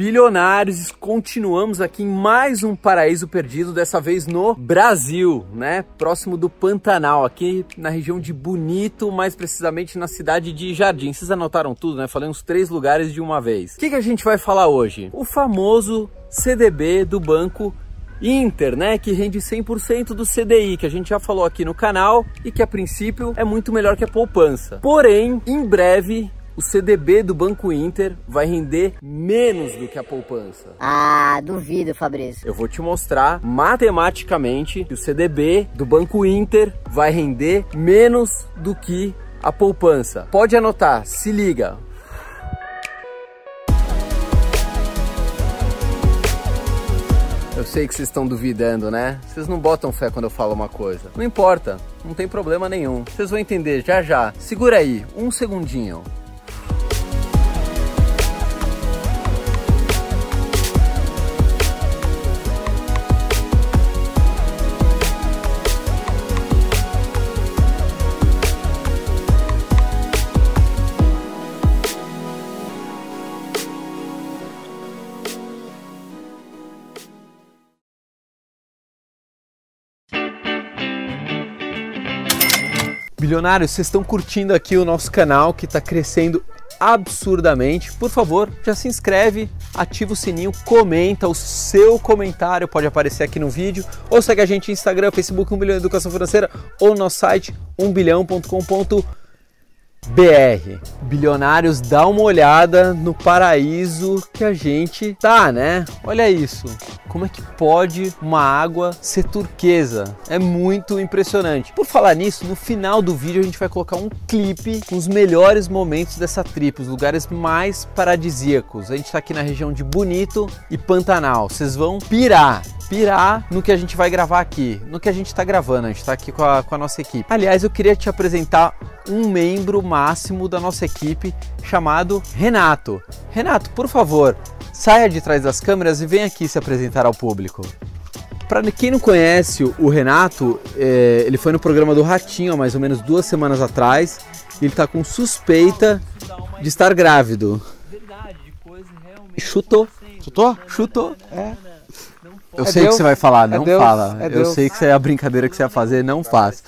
Bilionários, continuamos aqui em mais um paraíso perdido, dessa vez no Brasil, né? Próximo do Pantanal, aqui na região de Bonito, mais precisamente na cidade de Jardim. Vocês anotaram tudo, né? Falei uns três lugares de uma vez. O que, que a gente vai falar hoje? O famoso CDB do Banco Inter, né, que rende 100% do CDI, que a gente já falou aqui no canal e que a princípio é muito melhor que a poupança. Porém, em breve o CDB do Banco Inter vai render menos do que a poupança. Ah, duvido, Fabrício. Eu vou te mostrar matematicamente que o CDB do Banco Inter vai render menos do que a poupança. Pode anotar, se liga. Eu sei que vocês estão duvidando, né? Vocês não botam fé quando eu falo uma coisa. Não importa, não tem problema nenhum. Vocês vão entender já já. Segura aí, um segundinho. Bilionários, vocês estão curtindo aqui o nosso canal que está crescendo absurdamente. Por favor, já se inscreve, ativa o sininho, comenta o seu comentário, pode aparecer aqui no vídeo, ou segue a gente no Instagram, Facebook 1 bilhão Educação Financeira ou no nosso site 1bilhão.com.br. Bilionários, dá uma olhada no paraíso que a gente tá, né? Olha isso. Como é que pode uma água ser turquesa? É muito impressionante. Por falar nisso, no final do vídeo a gente vai colocar um clipe com os melhores momentos dessa trip, os lugares mais paradisíacos. A gente está aqui na região de Bonito e Pantanal. Vocês vão pirar pirar no que a gente vai gravar aqui, no que a gente está gravando. A gente está aqui com a, com a nossa equipe. Aliás, eu queria te apresentar um membro máximo da nossa equipe chamado Renato. Renato, por favor, Saia de trás das câmeras e venha aqui se apresentar ao público. Para quem não conhece o Renato, é, ele foi no programa do Ratinho há mais ou menos duas semanas atrás. Ele está com suspeita de estar grávido. Chutou. Chutou? Chutou. É. Eu é sei o que você vai falar, não é fala. É eu sei que isso é a brincadeira que você vai fazer, não faz.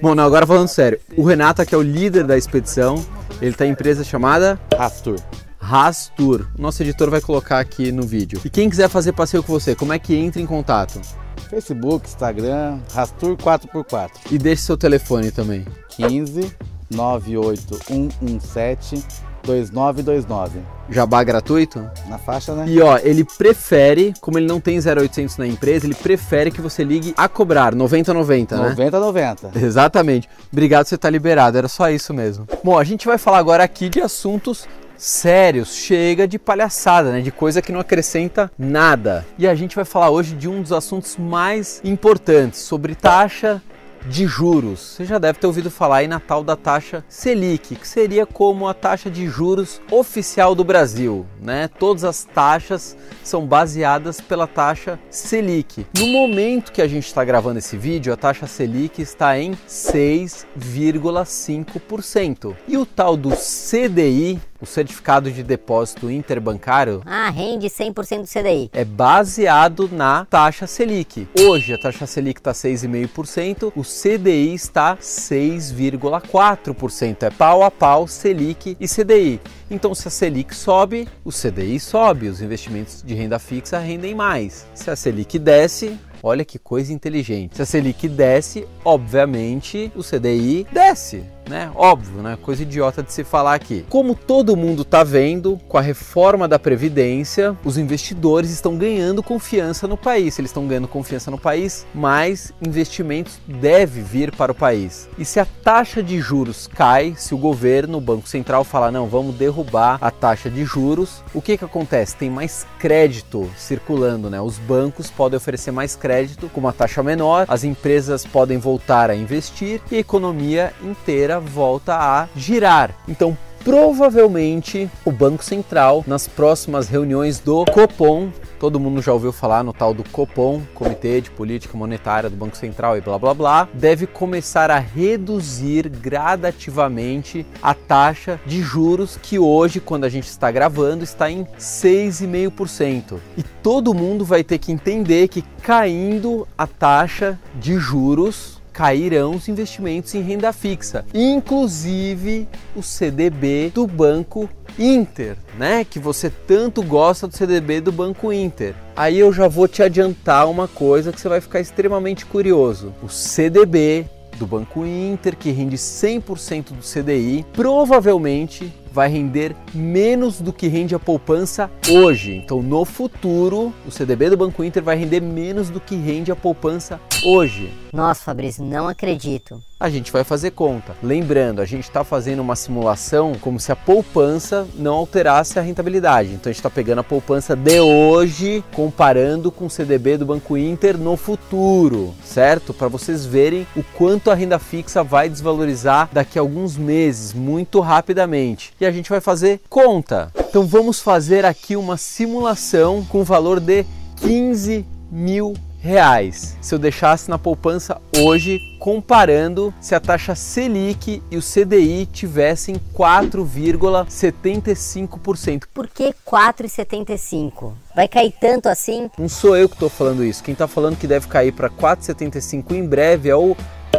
Bom, não, agora falando sério. O Renato aqui é o líder da expedição. Ele tem tá empresa chamada Rastur. Rastur. Nosso editor vai colocar aqui no vídeo. E quem quiser fazer passeio com você, como é que entra em contato? Facebook, Instagram, Rastur 4x4. E deixe seu telefone também. 15 98117 2929. Jabá gratuito? Na faixa, né? E ó, ele prefere, como ele não tem 0800 na empresa, ele prefere que você ligue a cobrar 9090, né? 9090. Exatamente. Obrigado, você tá liberado, era só isso mesmo. Bom, a gente vai falar agora aqui de assuntos sérios, chega de palhaçada, né? De coisa que não acrescenta nada. E a gente vai falar hoje de um dos assuntos mais importantes, sobre taxa de juros. Você já deve ter ouvido falar aí na tal da taxa Selic, que seria como a taxa de juros oficial do Brasil, né? Todas as taxas são baseadas pela taxa Selic. No momento que a gente está gravando esse vídeo, a taxa Selic está em 6,5%. E o tal do CDI, o certificado de depósito interbancário. Ah, rende 100% do CDI. É baseado na taxa Selic. Hoje a taxa Selic está 6,5%, o CDI está 6,4%. É pau a pau Selic e CDI. Então, se a Selic sobe, o CDI sobe, os investimentos de renda fixa rendem mais. Se a Selic desce, Olha que coisa inteligente. Se a Selic desce, obviamente o CDI desce né? Óbvio, né? Coisa idiota de se falar aqui. Como todo mundo está vendo, com a reforma da Previdência, os investidores estão ganhando confiança no país. Eles estão ganhando confiança no país, mais investimentos deve vir para o país. E se a taxa de juros cai, se o governo, o Banco Central falar, não, vamos derrubar a taxa de juros, o que que acontece? Tem mais crédito circulando, né? Os bancos podem oferecer mais crédito com uma taxa menor, as empresas podem voltar a investir e a economia inteira volta a girar. Então, provavelmente o Banco Central, nas próximas reuniões do Copom, todo mundo já ouviu falar no tal do Copom, Comitê de Política Monetária do Banco Central e blá blá blá, deve começar a reduzir gradativamente a taxa de juros que hoje, quando a gente está gravando, está em 6,5%. E todo mundo vai ter que entender que caindo a taxa de juros, cairão os investimentos em renda fixa, inclusive o CDB do Banco Inter, né? Que você tanto gosta do CDB do Banco Inter. Aí eu já vou te adiantar uma coisa que você vai ficar extremamente curioso. O CDB do Banco Inter, que rende 100% do CDI, provavelmente vai render menos do que rende a poupança hoje. Então, no futuro, o CDB do Banco Inter vai render menos do que rende a poupança hoje. Nossa, Fabrício, não acredito. A gente vai fazer conta. Lembrando, a gente está fazendo uma simulação como se a poupança não alterasse a rentabilidade. Então a gente está pegando a poupança de hoje, comparando com o CDB do Banco Inter no futuro, certo? Para vocês verem o quanto a renda fixa vai desvalorizar daqui a alguns meses, muito rapidamente. E a gente vai fazer conta. Então vamos fazer aqui uma simulação com o valor de 15 mil reais se eu deixasse na poupança hoje, comparando se a taxa Selic e o CDI tivessem 4,75%. Por que 4,75? Vai cair tanto assim? Não sou eu que estou falando isso. Quem está falando que deve cair para 4,75 em breve é o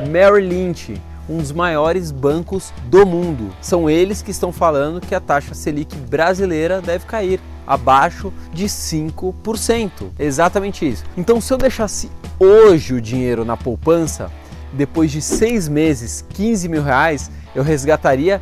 Merrill Lynch um dos maiores bancos do mundo. São eles que estão falando que a taxa Selic brasileira deve cair abaixo de 5%. Exatamente isso. Então, se eu deixasse hoje o dinheiro na poupança, depois de seis meses, 15 mil reais, eu resgataria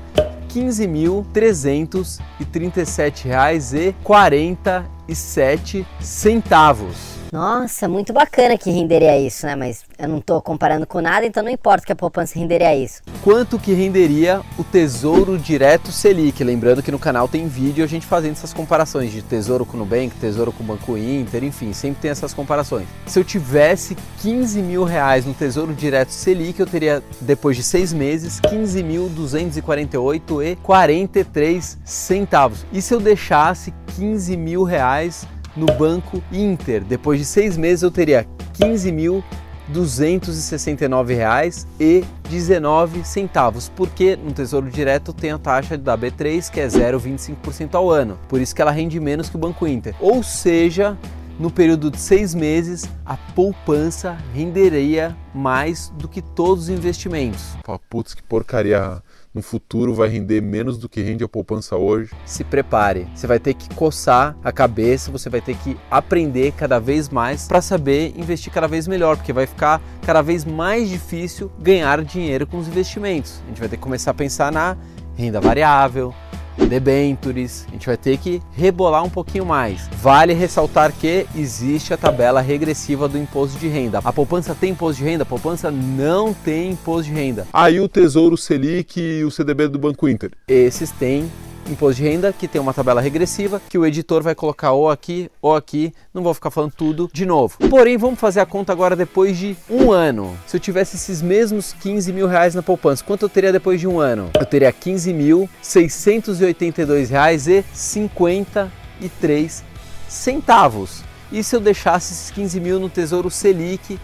15.337 reais e 47 centavos. Nossa, muito bacana que renderia isso, né? Mas eu não estou comparando com nada, então não importa que a poupança renderia isso. Quanto que renderia o Tesouro Direto Selic? Lembrando que no canal tem vídeo a gente fazendo essas comparações de Tesouro com o Nubank, Tesouro com o Banco Inter, enfim, sempre tem essas comparações. Se eu tivesse 15 mil reais no Tesouro Direto Selic, eu teria, depois de seis meses, 15.248 e 43 centavos. E se eu deixasse 15 mil reais no Banco Inter. Depois de seis meses eu teria 15 mil R$ 269,19, centavos, porque no Tesouro Direto tem a taxa da B3 que é 0,25% ao ano, por isso que ela rende menos que o Banco Inter. Ou seja, no período de seis meses, a poupança renderia mais do que todos os investimentos. Putz, que porcaria no futuro vai render menos do que rende a poupança hoje. Se prepare, você vai ter que coçar a cabeça, você vai ter que aprender cada vez mais para saber investir cada vez melhor, porque vai ficar cada vez mais difícil ganhar dinheiro com os investimentos. A gente vai ter que começar a pensar na renda variável, debentures, a gente vai ter que rebolar um pouquinho mais. Vale ressaltar que existe a tabela regressiva do imposto de renda. A poupança tem imposto de renda? A poupança não tem imposto de renda. Aí o Tesouro Selic e o CDB do Banco Inter. Esses têm imposto de renda, que tem uma tabela regressiva, que o editor vai colocar ou aqui ou aqui, não vou ficar falando tudo de novo. Porém, vamos fazer a conta agora depois de um ano. Se eu tivesse esses mesmos 15 mil reais na poupança, quanto eu teria depois de um ano? Eu teria 15.682 reais e 53 centavos. E se eu deixasse esses 15 mil no Tesouro Selic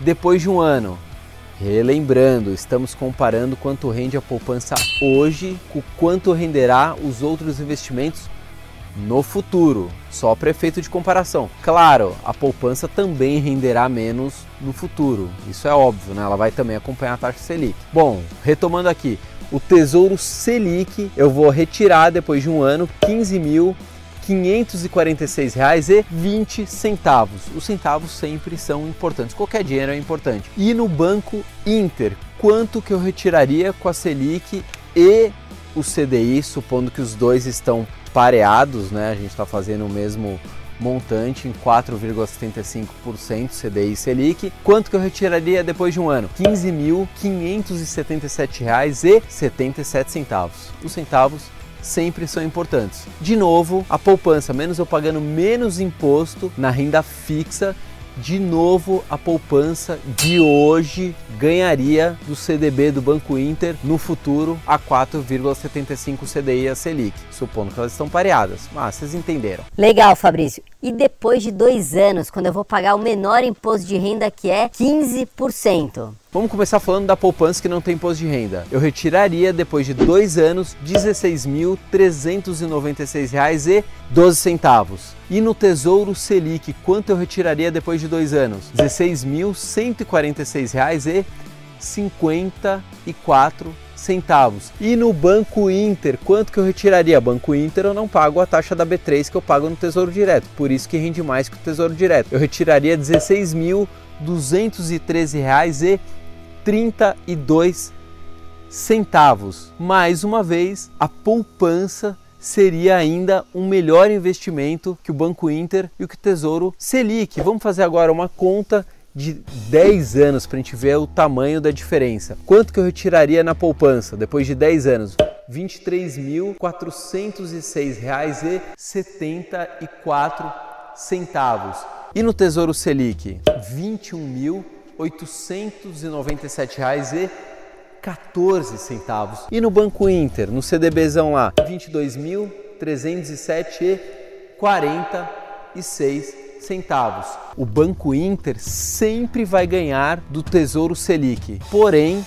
depois de um ano? Relembrando, estamos comparando quanto rende a poupança hoje com quanto renderá os outros investimentos no futuro, só para efeito de comparação. Claro, a poupança também renderá menos no futuro, isso é óbvio, né? ela vai também acompanhar a taxa Selic. Bom, retomando aqui, o Tesouro Selic eu vou retirar depois de um ano 15 mil 546,20. Os centavos sempre são importantes, qualquer dinheiro é importante. E no Banco Inter, quanto que eu retiraria com a Selic e o CDI, supondo que os dois estão pareados, né? A gente está fazendo o mesmo montante em 4,75% CDI e Selic. Quanto que eu retiraria depois de um ano? R$ 15.577,77. Os centavos sempre são importantes. De novo, a poupança, menos eu pagando menos imposto na renda fixa de novo a poupança de hoje ganharia do CDB do Banco Inter no futuro a 4,75 CDI a Selic, supondo que elas estão pareadas. Mas vocês entenderam. Legal, Fabrício. E depois de dois anos, quando eu vou pagar o menor imposto de renda que é 15%? Vamos começar falando da poupança que não tem imposto de renda. Eu retiraria depois de dois anos R$ 16.396,12. E no Tesouro Selic, quanto eu retiraria depois de dois anos? R$ 16.146,54 centavos. E no Banco Inter, quanto que eu retiraria? Banco Inter eu não pago a taxa da B3 que eu pago no Tesouro Direto, por isso que rende mais que o Tesouro Direto. Eu retiraria R$ 16.213,32 centavos. Mais uma vez, a poupança seria ainda um melhor investimento que o Banco Inter e o que Tesouro Selic. Vamos fazer agora uma conta de 10 anos para a gente ver o tamanho da diferença. Quanto que eu retiraria na poupança depois de 10 anos? R$ 23.406,74 centavos. E no Tesouro Selic? R$ 21.897,14 centavos. E no Banco Inter, no CDBzão lá? R$ 22.307,46 centavos. O Banco Inter sempre vai ganhar do Tesouro Selic. Porém,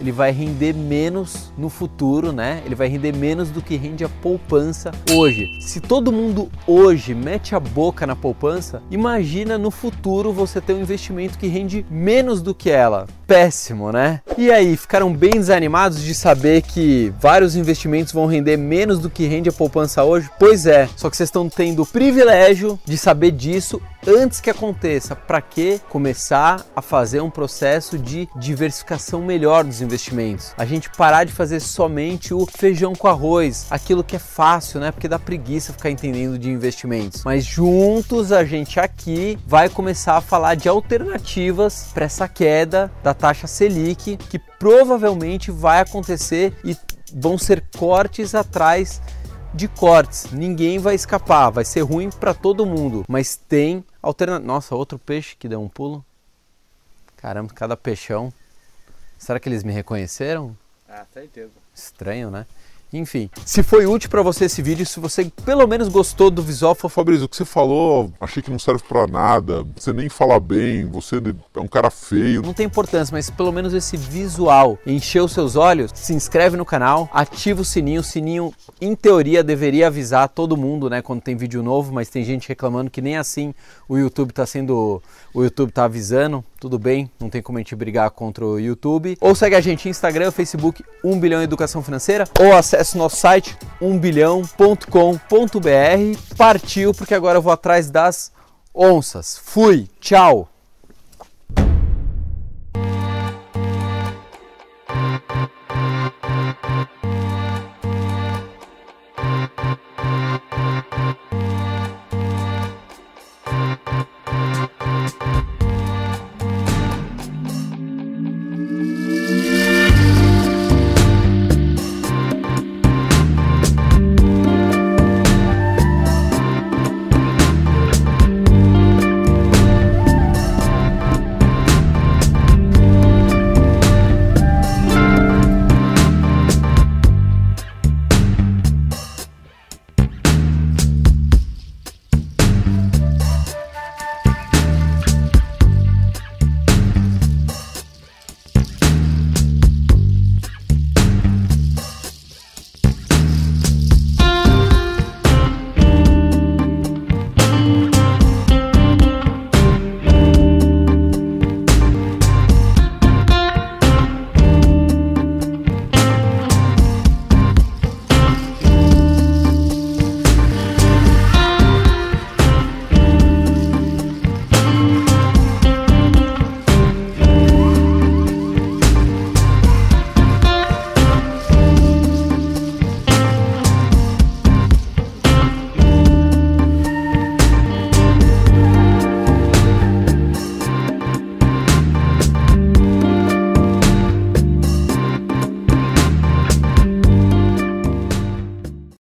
ele vai render menos no futuro, né? Ele vai render menos do que rende a poupança hoje. Se todo mundo hoje mete a boca na poupança, imagina no futuro você ter um investimento que rende menos do que ela. Péssimo, né? E aí, ficaram bem desanimados de saber que vários investimentos vão render menos do que rende a poupança hoje? Pois é, só que vocês estão tendo o privilégio de saber disso antes que aconteça. Para que começar a fazer um processo de diversificação melhor dos investimentos? A gente parar de fazer somente o feijão com arroz, aquilo que é fácil, né? Porque dá preguiça ficar entendendo de investimentos. Mas juntos a gente aqui vai começar a falar de alternativas para essa queda da taxa Selic, que provavelmente vai acontecer e vão ser cortes atrás de cortes. Ninguém vai escapar, vai ser ruim para todo mundo, mas tem alternativa. Nossa, outro peixe que deu um pulo. Caramba, cada peixão. Será que eles me reconheceram? Ah, certeza. Estranho, né? Enfim, se foi útil para você esse vídeo, se você pelo menos gostou do visual, Ô Fabrício, o que você falou, achei que não serve para nada, você nem fala bem, você é um cara feio. não tem importância, mas pelo menos esse visual encheu seus olhos, se inscreve no canal, ativa o sininho, o sininho em teoria deveria avisar todo mundo, né, quando tem vídeo novo, mas tem gente reclamando que nem assim o YouTube tá sendo, o YouTube tá avisando, tudo bem, não tem como a gente brigar contra o YouTube. Ou segue a gente Instagram, Facebook 1 bilhão educação financeira, ou acesse nosso site 1bilhão.com.br. Partiu porque agora eu vou atrás das onças. Fui, tchau.